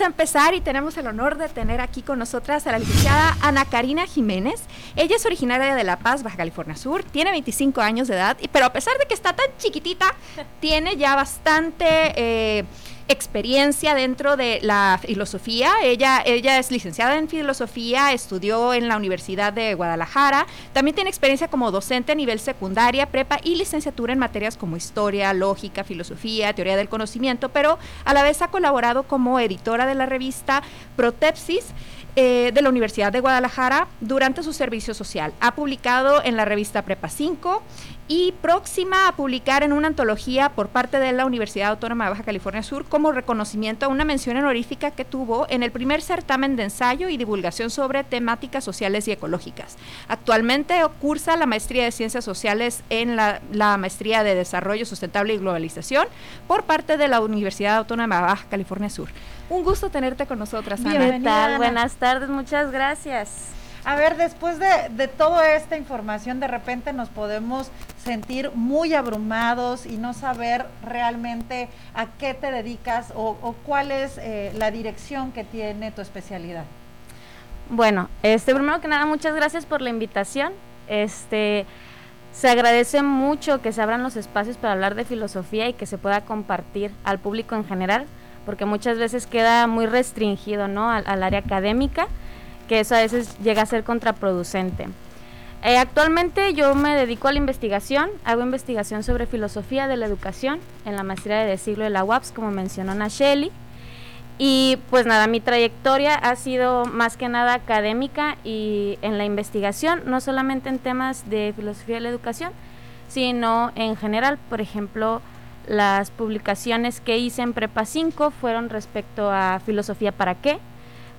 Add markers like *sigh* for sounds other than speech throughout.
a empezar y tenemos el honor de tener aquí con nosotras a la licenciada Ana Karina Jiménez. Ella es originaria de La Paz, Baja California Sur, tiene 25 años de edad, pero a pesar de que está tan chiquitita, tiene ya bastante... Eh, experiencia dentro de la filosofía. Ella, ella es licenciada en filosofía, estudió en la Universidad de Guadalajara. También tiene experiencia como docente a nivel secundaria, prepa y licenciatura en materias como historia, lógica, filosofía, teoría del conocimiento, pero a la vez ha colaborado como editora de la revista Protepsis. Eh, de la Universidad de Guadalajara durante su servicio social. Ha publicado en la revista Prepa 5, y próxima a publicar en una antología por parte de la Universidad Autónoma de Baja California Sur como reconocimiento a una mención honorífica que tuvo en el primer certamen de ensayo y divulgación sobre temáticas sociales y ecológicas. Actualmente cursa la maestría de Ciencias Sociales en la, maestría de Desarrollo Sustentable y Globalización por parte de la Universidad Autónoma de Baja California Sur. Un gusto tenerte con nosotras, Ana. Buenas tardes, muchas gracias. A ver, después de, de, toda esta información, de repente nos podemos sentir muy abrumados y no saber realmente a qué te dedicas o, cuál es eh, la dirección que tiene tu especialidad. Bueno, este, primero que nada, muchas gracias por la invitación. Este, se agradece mucho que se abran los espacios para hablar de filosofía y que se pueda compartir al público en general, porque muchas veces queda muy restringido ¿no? al área académica que eso a veces llega a ser contraproducente. Eh, actualmente yo me dedico a la investigación, hago investigación sobre filosofía de la educación en la maestría de siglo de la UAPS, como mencionó Nacheli. Y pues nada, mi trayectoria ha sido más que nada académica y en la investigación, no solamente en temas de filosofía de la educación, sino en general, por ejemplo, las publicaciones que hice en Prepa 5 fueron respecto a filosofía para qué,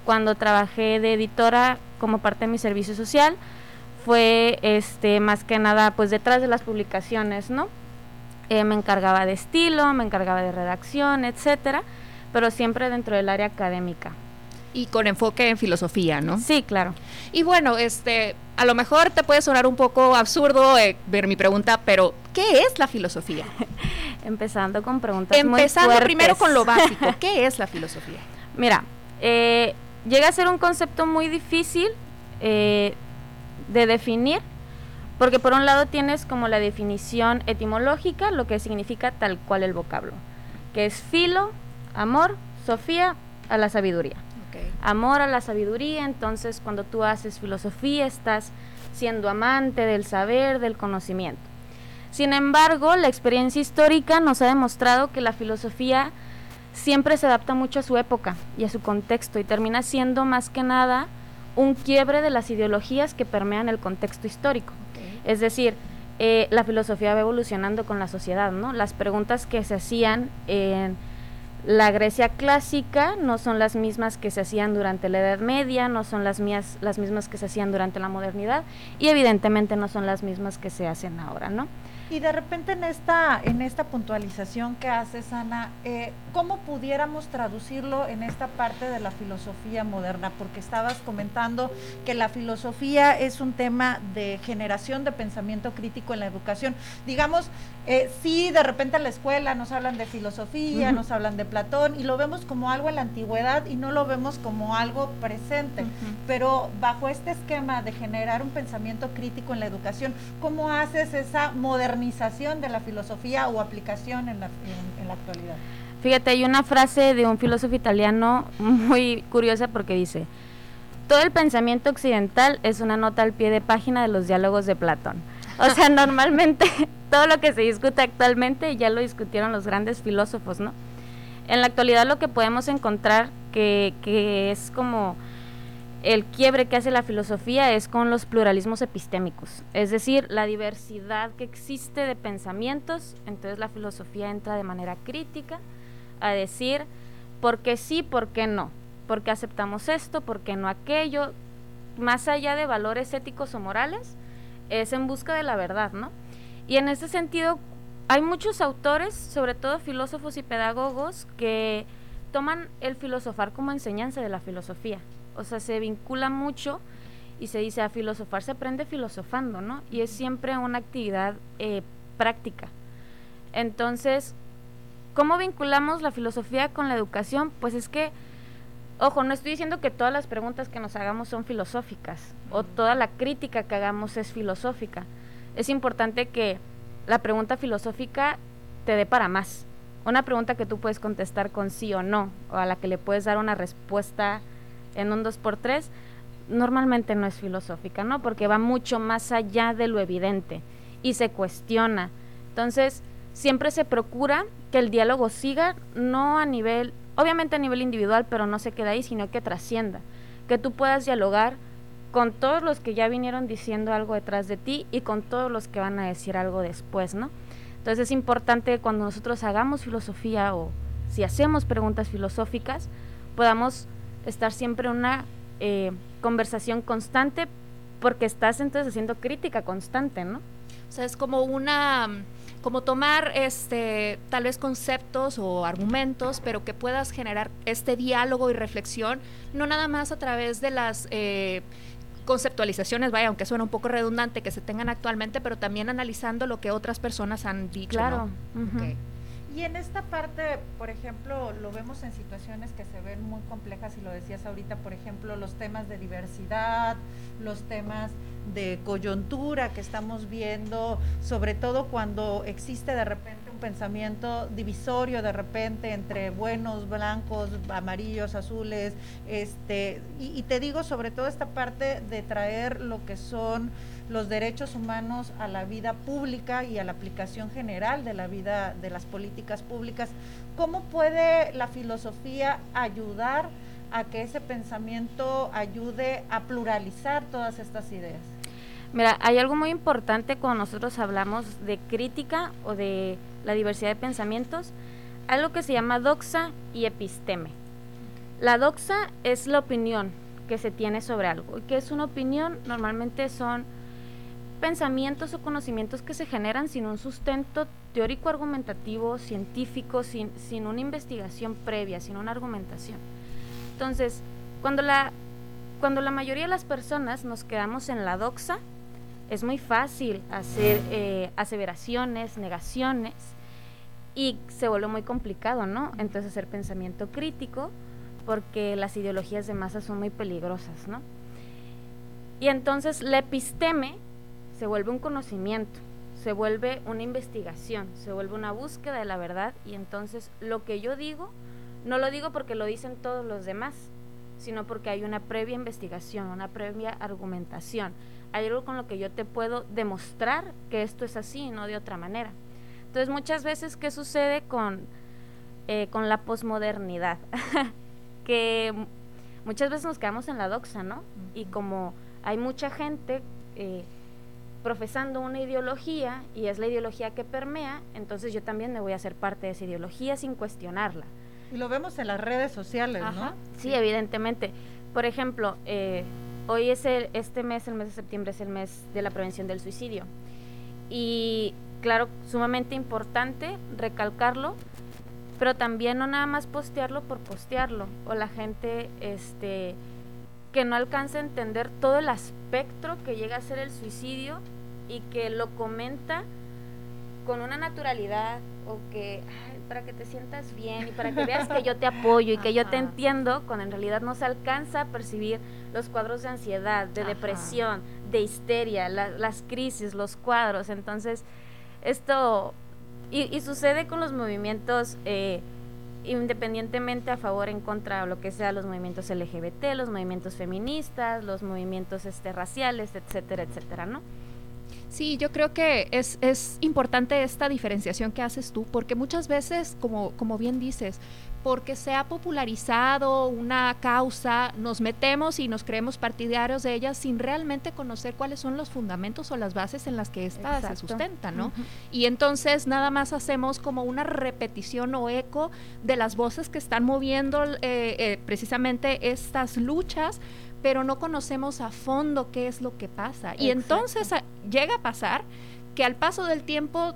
cuando trabajé de editora como parte de mi servicio social fue este más que nada pues detrás de las publicaciones, ¿no? Eh, me encargaba de estilo, me encargaba de redacción, etcétera, pero siempre dentro del área académica. Y con enfoque en filosofía, ¿no? Sí, claro. Y bueno, este, a lo mejor te puede sonar un poco absurdo eh, ver mi pregunta, pero ¿qué es la filosofía? *laughs* Empezando con preguntas Empezando primero con lo básico, *laughs* ¿qué es la filosofía? Mira, eh, llega a ser un concepto muy difícil eh, de definir, porque por un lado tienes como la definición etimológica, lo que significa tal cual el vocablo, que es filo, amor, sofía, a la sabiduría. Amor a la sabiduría, entonces cuando tú haces filosofía estás siendo amante del saber, del conocimiento. Sin embargo, la experiencia histórica nos ha demostrado que la filosofía siempre se adapta mucho a su época y a su contexto y termina siendo más que nada un quiebre de las ideologías que permean el contexto histórico. Es decir, eh, la filosofía va evolucionando con la sociedad, ¿no? Las preguntas que se hacían en la Grecia clásica no son las mismas que se hacían durante la Edad Media, no son las, mías, las mismas que se hacían durante la modernidad y evidentemente no son las mismas que se hacen ahora, ¿no? Y de repente en esta, en esta puntualización que haces, Ana, eh, ¿cómo pudiéramos traducirlo en esta parte de la filosofía moderna? Porque estabas comentando que la filosofía es un tema de generación de pensamiento crítico en la educación. Digamos, eh, sí, de repente en la escuela nos hablan de filosofía, nos hablan de Platón y lo vemos como algo en la antigüedad y no lo vemos como algo presente. Pero bajo este esquema de generar un pensamiento crítico en la educación, ¿cómo haces esa modernización? de la filosofía o aplicación en la, en, la actualidad. Fíjate, hay una frase de un filósofo italiano muy curiosa porque dice, todo el pensamiento occidental es una nota al pie de página de los diálogos de Platón. O sea, *laughs* normalmente todo lo que se discute actualmente ya lo discutieron los grandes filósofos, ¿no? En la actualidad lo que podemos encontrar que, que es como el quiebre que hace la filosofía es con los pluralismos epistémicos, es decir, la diversidad que existe de pensamientos, entonces la filosofía entra de manera crítica a decir por qué sí, por qué no, por qué aceptamos esto, por qué no aquello, más allá de valores éticos o morales, es en busca de la verdad, ¿no? Y en ese sentido, hay muchos autores, sobre todo filósofos y pedagogos, que toman el filosofar como enseñanza de la filosofía o sea, se vincula mucho y se dice a filosofar se aprende filosofando, ¿no? Y es siempre una actividad eh, práctica. Entonces, ¿cómo vinculamos la filosofía con la educación? Pues es que Ojo, no estoy diciendo que todas las preguntas que nos hagamos son filosóficas o toda la crítica que hagamos es filosófica. Es importante que la pregunta filosófica te dé para más. Una pregunta que tú puedes contestar con sí o no, o a la que le puedes dar una respuesta en un 2x3, normalmente no es filosófica, ¿no? Porque va mucho más allá de lo evidente y se cuestiona. Entonces, siempre se procura que el diálogo siga, no a nivel obviamente a nivel individual, pero no se queda ahí, sino que trascienda, que tú puedas dialogar con todos los que ya vinieron diciendo algo detrás de ti y con todos los que van a decir algo después, ¿no? Entonces es importante cuando nosotros hagamos filosofía o si hacemos preguntas filosóficas, podamos estar siempre en una eh, conversación constante porque estás entonces haciendo crítica constante, ¿no? O sea, es como una como tomar este tal vez conceptos o argumentos, pero que puedas generar este diálogo y reflexión, no nada más a través de las eh, conceptualizaciones, vaya, aunque suena un poco redundante, que se tengan actualmente, pero también analizando lo que otras personas han dicho. Claro. Y en esta parte, por ejemplo, lo vemos en situaciones que se ven muy complejas, y lo decías ahorita, por ejemplo, los temas de diversidad, los temas de coyuntura que estamos viendo, sobre todo cuando existe de repente pensamiento divisorio de repente entre buenos, blancos, amarillos, azules, este, y, y te digo sobre todo esta parte de traer lo que son los derechos humanos a la vida pública y a la aplicación general de la vida de las políticas públicas. ¿Cómo puede la filosofía ayudar a que ese pensamiento ayude a pluralizar todas estas ideas? Mira, hay algo muy importante cuando nosotros hablamos de crítica o de la diversidad de pensamientos, algo que se llama doxa y episteme. La doxa es la opinión que se tiene sobre algo. ¿Y qué es una opinión? Normalmente son pensamientos o conocimientos que se generan sin un sustento teórico argumentativo, científico, sin, sin una investigación previa, sin una argumentación. Entonces, cuando la, cuando la mayoría de las personas nos quedamos en la doxa, es muy fácil hacer eh, aseveraciones, negaciones, y se vuelve muy complicado, ¿no? Entonces hacer pensamiento crítico, porque las ideologías de masa son muy peligrosas, ¿no? Y entonces la episteme se vuelve un conocimiento, se vuelve una investigación, se vuelve una búsqueda de la verdad y entonces lo que yo digo, no lo digo porque lo dicen todos los demás, sino porque hay una previa investigación, una previa argumentación. Hay algo con lo que yo te puedo demostrar que esto es así y no de otra manera. Entonces muchas veces, ¿qué sucede con, eh, con la posmodernidad? *laughs* que muchas veces nos quedamos en la doxa, ¿no? Y como hay mucha gente... Eh, profesando una ideología y es la ideología que permea, entonces yo también me voy a hacer parte de esa ideología sin cuestionarla. Y lo vemos en las redes sociales, ¿no? Sí, evidentemente. Por ejemplo, eh, hoy es el, este mes, el mes de septiembre, es el mes de la prevención del suicidio. Y claro, sumamente importante recalcarlo, pero también no nada más postearlo por postearlo, o la gente este, que no alcanza a entender todo el espectro que llega a ser el suicidio y que lo comenta con una naturalidad o que para que te sientas bien y para que veas que yo te apoyo y que yo te entiendo, cuando en realidad no se alcanza a percibir los cuadros de ansiedad, de depresión, de histeria, las crisis, los cuadros. Entonces, esto, y, sucede con los movimientos eh, independientemente a favor, en contra, o lo que sea, los movimientos LGBT, los movimientos feministas, los movimientos este, raciales, etcétera, etcétera, ¿no? Sí, yo creo que es, es importante esta diferenciación que haces tú, porque muchas veces, como, como bien dices, porque se ha popularizado una causa, nos metemos y nos creemos partidarios de ella sin realmente conocer cuáles son los fundamentos o las bases en las que ésta se sustenta, ¿no? Y entonces nada más hacemos como una repetición o eco de las voces que están moviendo eh, eh, precisamente estas luchas, pero no conocemos a fondo qué es lo que pasa. Y entonces llega a pasar que al paso del tiempo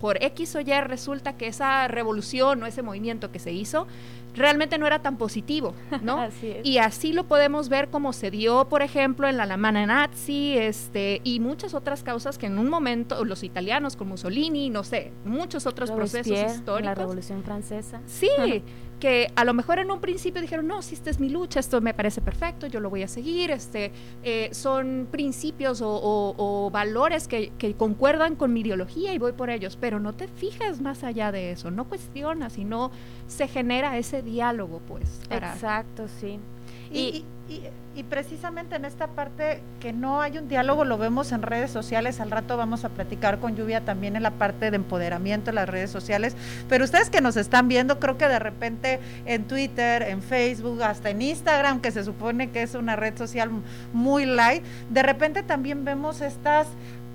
por X o Y resulta que esa revolución o ese movimiento que se hizo realmente no era tan positivo, ¿no? *laughs* Y así lo podemos ver como se dio, por ejemplo, en la Alemania nazi, este, y muchas otras causas que en un momento, los italianos con Mussolini, no sé, muchos otros procesos históricos. La Revolución Francesa. Sí, *laughs* que a lo mejor en un principio dijeron, no, si esta es mi lucha, esto me parece perfecto, yo lo voy a seguir, este, eh, son principios o, valores que, concuerdan con mi ideología y voy por ellos, pero no te fijas más allá de eso, no cuestionas y no se genera ese diálogo, pues. Exacto, sí. Y y, precisamente en esta parte que no hay un diálogo, lo vemos en redes sociales, al rato vamos a platicar con Lluvia también en la parte de empoderamiento en las redes sociales, pero ustedes que nos están viendo, creo que de repente en Twitter, en Facebook, hasta en Instagram, que se supone que es una red social muy light, de repente también vemos estas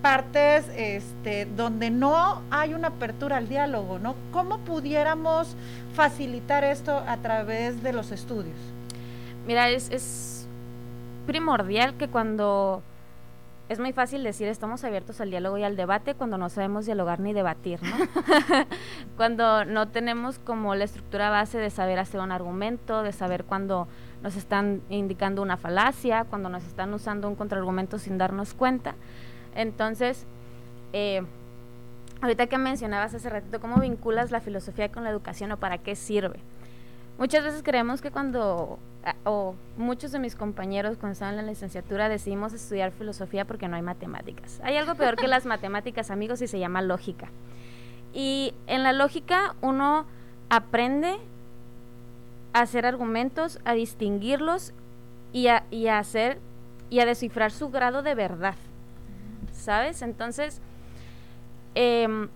partes este, donde no hay una apertura al diálogo, ¿no? ¿Cómo pudiéramos facilitar esto a través de los estudios? Mira, es, es primordial que cuando es muy fácil decir estamos abiertos al diálogo y al debate cuando no sabemos dialogar ni debatir, ¿no? *laughs* cuando no tenemos como la estructura base de saber hacer un argumento, de saber cuando nos están indicando una falacia, cuando nos están usando un contraargumento sin darnos cuenta. Entonces, eh, ahorita que mencionabas hace ratito, ¿cómo vinculas la filosofía con la educación o para qué sirve? Muchas veces creemos que cuando, o muchos de mis compañeros cuando estaban en la licenciatura decidimos estudiar filosofía porque no hay matemáticas. Hay algo peor que las matemáticas, amigos, y se llama lógica. Y en la lógica uno aprende a hacer argumentos, a distinguirlos y a, y a hacer y a descifrar su grado de verdad. ¿Sabes? Entonces, eh,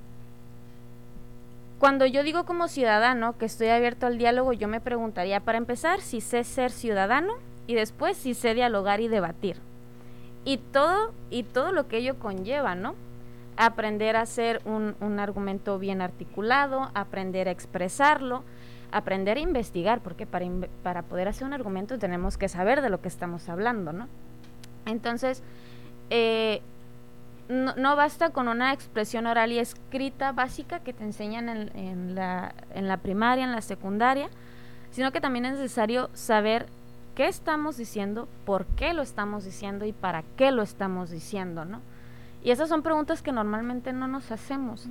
cuando yo digo como ciudadano que estoy abierto al diálogo, yo me preguntaría, para empezar, si sé ser ciudadano y después si sé dialogar y debatir. Y todo, y todo lo que ello conlleva, ¿no? Aprender a hacer un, un argumento bien articulado, aprender a expresarlo, aprender a investigar, porque para, para poder hacer un argumento tenemos que saber de lo que estamos hablando, ¿no? Entonces, eh, no, basta con una expresión oral y escrita básica que te enseñan en, la, en la primaria, en la secundaria, sino que también es necesario saber qué estamos diciendo, por qué lo estamos diciendo y para qué lo estamos diciendo, ¿no? Y esas son preguntas que normalmente no nos hacemos.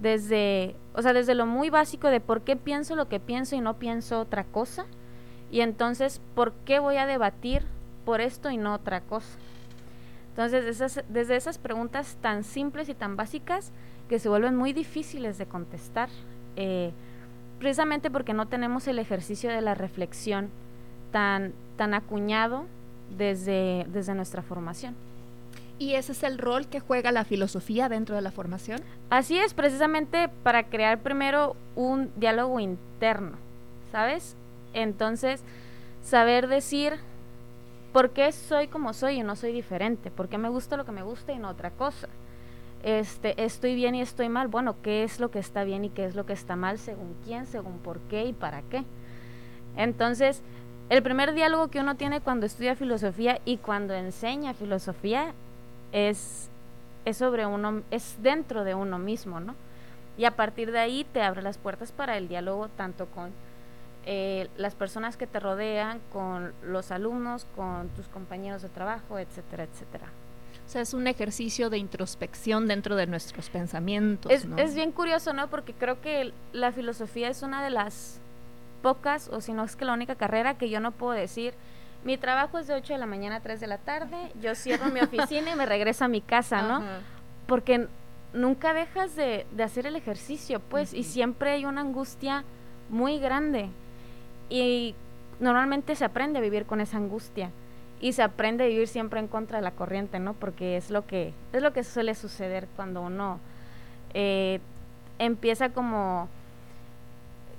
Desde, o sea, desde lo muy básico de por qué pienso lo que pienso y no pienso otra cosa. Y entonces, ¿por qué voy a debatir por esto y no otra cosa? Entonces, desde esas preguntas tan simples y tan básicas que se vuelven muy difíciles de contestar, eh, precisamente porque no tenemos el ejercicio de la reflexión tan, tan acuñado desde, desde nuestra formación. ¿Y ese es el rol que juega la filosofía dentro de la formación? Así es, precisamente para crear primero un diálogo interno, ¿sabes? Entonces, saber decir ¿Por qué soy como soy y no soy diferente? ¿Por qué me gusta lo que me gusta y no otra cosa? Este, estoy bien y estoy mal. Bueno, ¿qué es lo que está bien y qué es lo que está mal? Según quién, según por qué y para qué. Entonces, el primer diálogo que uno tiene cuando estudia filosofía y cuando enseña filosofía es, es sobre uno, es dentro de uno mismo, ¿no? Y a partir de ahí te abre las puertas para el diálogo tanto con eh, las personas que te rodean, con los alumnos, con tus compañeros de trabajo, etcétera, etcétera. O sea, es un ejercicio de introspección dentro de nuestros pensamientos. Es, es bien curioso, ¿no? Porque creo que la filosofía es una de las pocas, o si no es que la única carrera que yo no puedo decir, mi trabajo es de 8 de la mañana a 3 de la tarde, yo cierro mi *laughs* oficina y me regreso a mi casa, ¿no? Porque nunca dejas de, de, hacer el ejercicio, pues, y siempre hay una angustia muy grande. Y normalmente se aprende a vivir con esa angustia y se aprende a vivir siempre en contra de la corriente, ¿no? Porque es lo que es lo que suele suceder cuando uno eh, empieza como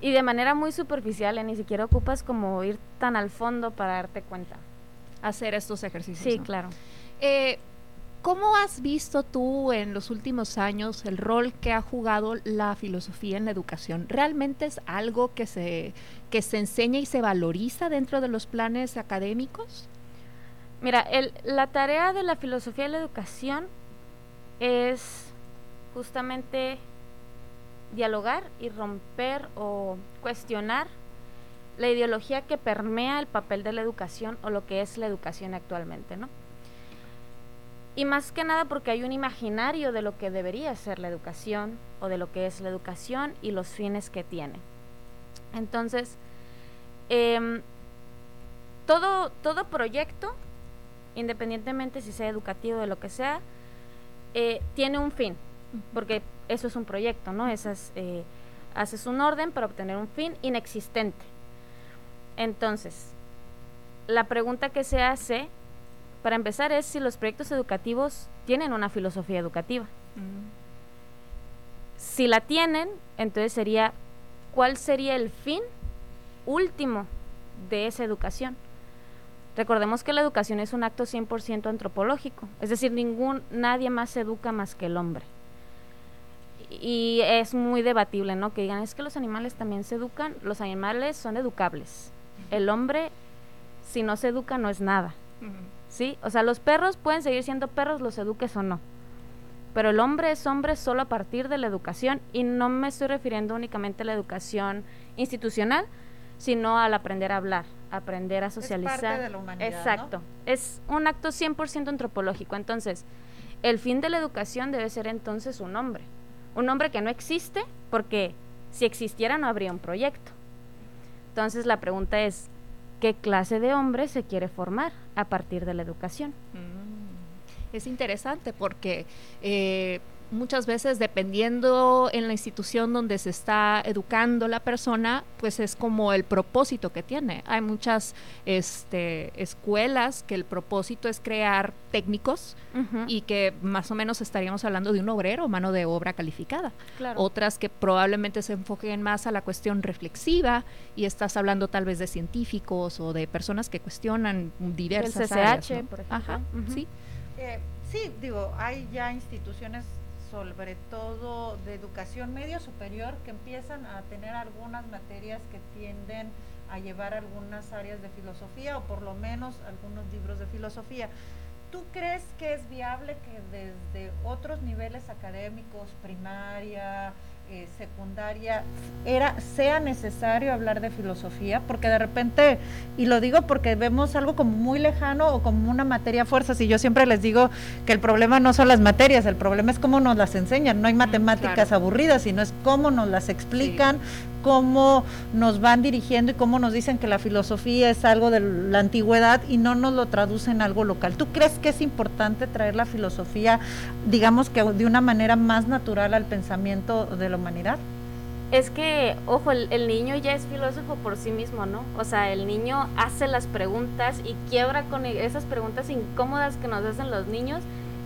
y de manera muy superficial, ¿eh? ni siquiera ocupas como ir tan al fondo para darte cuenta. Hacer estos ejercicios. Sí, claro. Eh, ¿Cómo has visto tú en los últimos años el rol que ha jugado la filosofía en la educación? ¿Realmente es algo que se, que se enseña y se valoriza dentro de los planes académicos? Mira, el, la tarea de la filosofía de la educación es justamente dialogar y romper o cuestionar la ideología que permea el papel de la educación o lo que es la educación actualmente, ¿no? Y más que nada porque hay un imaginario de lo que debería ser la educación o de lo que es la educación y los fines que tiene. Entonces, em, todo, todo proyecto, independientemente si sea educativo o lo que sea, eh, tiene un fin, porque eso es un proyecto, ¿no? Esas, eh, haces un orden para obtener un fin inexistente. Entonces, la pregunta que se hace, para empezar, es si los proyectos educativos tienen una filosofía educativa. Mm. Si la tienen, entonces sería, ¿cuál sería el fin último de esa educación? Recordemos que la educación es un acto 100% antropológico, es decir, ningún, nadie más se educa más que el hombre. Y es muy debatible, ¿no? Que digan, es que los animales también se educan, los animales son educables. El hombre, si no se educa, no es nada. ¿Sí? O sea, los perros pueden seguir siendo perros, los eduques o no. Pero el hombre es hombre solo a partir de la educación y no me estoy refiriendo únicamente a la educación institucional, sino al aprender a hablar, aprender a socializar. Es parte de la humanidad, Exacto. Es un acto 100% antropológico. Entonces, el fin de la educación debe ser entonces un hombre. Un hombre que no existe porque si existiera no habría un proyecto. Entonces, la pregunta es, ¿qué clase de hombre se quiere formar a partir de la educación? Mm. Es interesante porque... Eh, muchas veces dependiendo en la institución donde se está educando la persona, pues es como el propósito que tiene. Hay muchas este, escuelas que el propósito es crear técnicos y que más o menos estaríamos hablando de un obrero, mano de obra calificada. Otras que probablemente se enfoquen más a la cuestión reflexiva y estás hablando tal vez de científicos o de personas que cuestionan diversas áreas. por ejemplo. sí. Eh, sí, digo, hay ya instituciones sobre todo de educación medio superior, que empiezan a tener algunas materias que tienden a llevar algunas áreas de filosofía o por lo menos algunos libros de filosofía. ¿Tú crees que es viable que desde otros niveles académicos, primaria, eh, secundaria era sea necesario hablar de filosofía porque de repente y lo digo porque vemos algo como muy lejano o como una materia fuerzas y yo siempre les digo que el problema no son las materias el problema es cómo nos las enseñan. No hay matemáticas aburridas sino es cómo nos las explican cómo nos van dirigiendo y cómo nos dicen que la filosofía es algo de la antigüedad y no nos lo traducen en algo local. ¿Tú crees que es importante traer la filosofía, digamos que de una manera más natural al pensamiento de la humanidad? Es que, ojo, el, niño ya es filósofo por sí mismo, ¿no? O sea, el niño hace las preguntas y quiebra con e, esas preguntas incómodas que nos hacen los niños.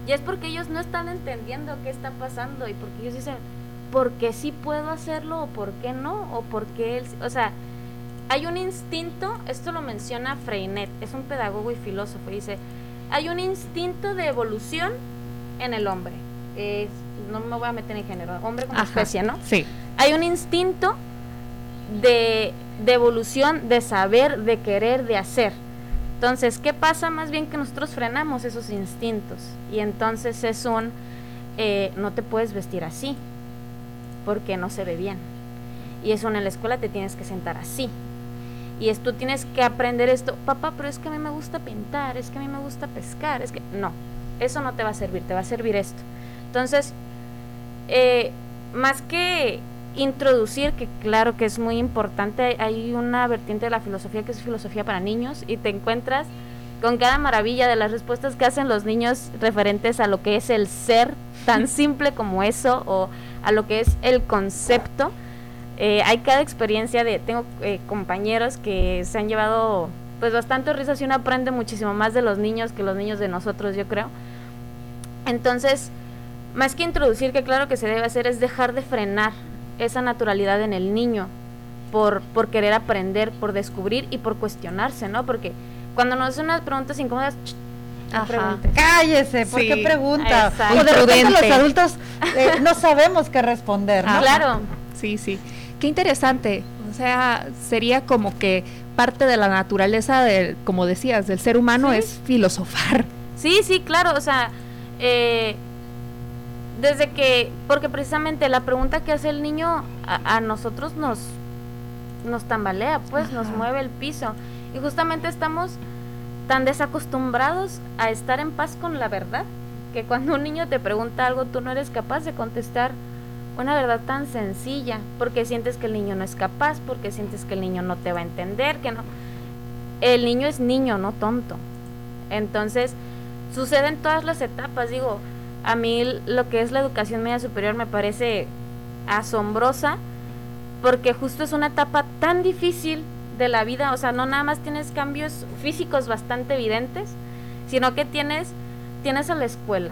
Y es porque ellos no están entendiendo qué está pasando y porque ellos dicen, por qué sí puedo hacerlo o por qué no, o por qué él, o sea, hay un instinto, esto lo menciona Freinet, es un pedagogo y filósofo, dice, hay un instinto de evolución en el hombre. no me voy a meter en género, hombre como especie, ¿no? Sí. Hay un instinto de, de evolución, de saber, de querer, de hacer. Entonces, ¿qué pasa? Más bien que nosotros frenamos esos instintos. Y entonces es un, eh, no te puedes vestir así, porque no se ve bien. Y eso en la escuela te tienes que sentar así. Y es, tú tienes que aprender esto, papá, pero es que a mí me gusta pintar, es que a mí me gusta pescar, es que no, eso no te va a servir, te va a servir esto. Entonces, eh, más que introducir, que claro que es muy importante, hay una vertiente de la filosofía que es filosofía para niños y te encuentras con cada maravilla de las respuestas que hacen los niños referentes a lo que es el ser, tan *laughs* simple como eso, o a lo que es el concepto. Eh, hay cada experiencia de, tengo eh, compañeros que se han llevado pues bastante risas y uno aprende muchísimo más de los niños que los niños de nosotros, yo creo. Entonces, más que introducir, que claro que se debe hacer, es dejar de frenar esa naturalidad en el niño por, por querer aprender, por descubrir y por cuestionarse, ¿no? Porque cuando nos hacen unas preguntas incómodas, Cállese, ¿por qué pregunta? O de repente los adultos eh, no sabemos qué responder, ¿no? claro. Sí, sí. Qué interesante. O sea, sería como que parte de la naturaleza, de, como decías, del ser humano es filosofar. Sí, sí, claro. O sea, eh, desde que, porque precisamente la pregunta que hace el niño a, nosotros nos, nos tambalea, pues nos mueve el piso. Y justamente estamos tan desacostumbrados a estar en paz con la verdad que cuando un niño te pregunta algo tú no eres capaz de contestar una verdad tan sencilla, porque sientes que el niño no es capaz, porque sientes que el niño no te va a entender, que no. El niño es niño, no tonto. Entonces, sucede en todas las etapas, digo, a mí lo que es la educación media superior me parece asombrosa, porque justo es una etapa tan difícil de la vida, o sea, no nada más tienes cambios físicos bastante evidentes, sino que tienes, tienes a la escuela,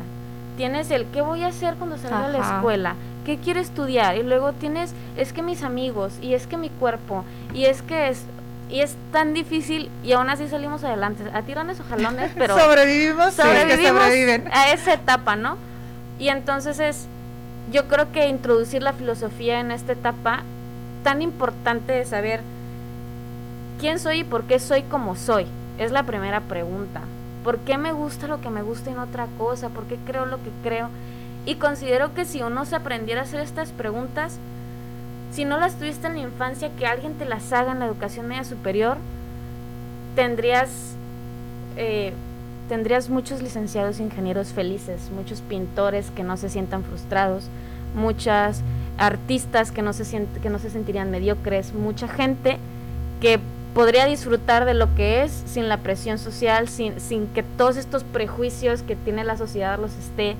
tienes el qué voy a hacer cuando salga de la escuela, qué quiero estudiar, y luego tienes, es que mis amigos, y es que mi cuerpo, y es que es, y es tan difícil y aún así salimos adelante, a tirones o jalones, *laughs* pero sobrevivimos, sobrevivimos a esa etapa, ¿no? Y entonces es, yo creo que introducir la filosofía en esta etapa tan importante de saber quién soy y por qué soy como soy, es la primera pregunta. ¿Por qué me gusta lo que me gusta en otra cosa? ¿Por qué creo lo que creo? Y considero que si uno se aprendiera a hacer estas preguntas, si no las tuviste en la infancia, que alguien te las haga en la educación media superior, tendrías, eh, tendrías muchos licenciados ingenieros felices, muchos pintores que no se sientan frustrados, muchas artistas que no se, que no se sentirían mediocres, mucha gente que podría disfrutar de lo que es sin la presión social, sin, sin que todos estos prejuicios que tiene la sociedad los esté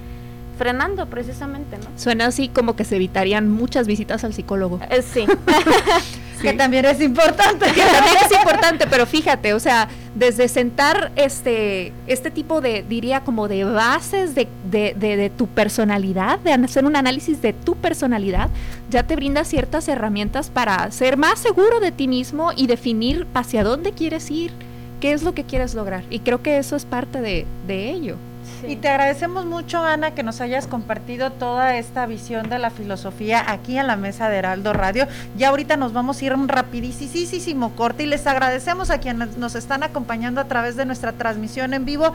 frenando precisamente, ¿no? Suena así como que se evitarían muchas visitas al psicólogo. Eh, sí. *laughs* Que también es importante. Que también es importante, pero *laughs* fíjate, o sea, desde sentar este, este tipo de, diría como de bases de, de, de, tu personalidad, de hacer un análisis de tu personalidad, ya te brinda ciertas herramientas para ser más seguro de ti mismo y definir hacia dónde quieres ir, qué es lo que quieres lograr. Y creo que eso es parte de, de ello. Y te agradecemos mucho, Ana, que nos hayas compartido toda esta visión de la filosofía aquí en la mesa de Heraldo Radio. Ya ahorita nos vamos a ir un rapidísimo corte y les agradecemos a quienes nos están acompañando a través de nuestra transmisión en vivo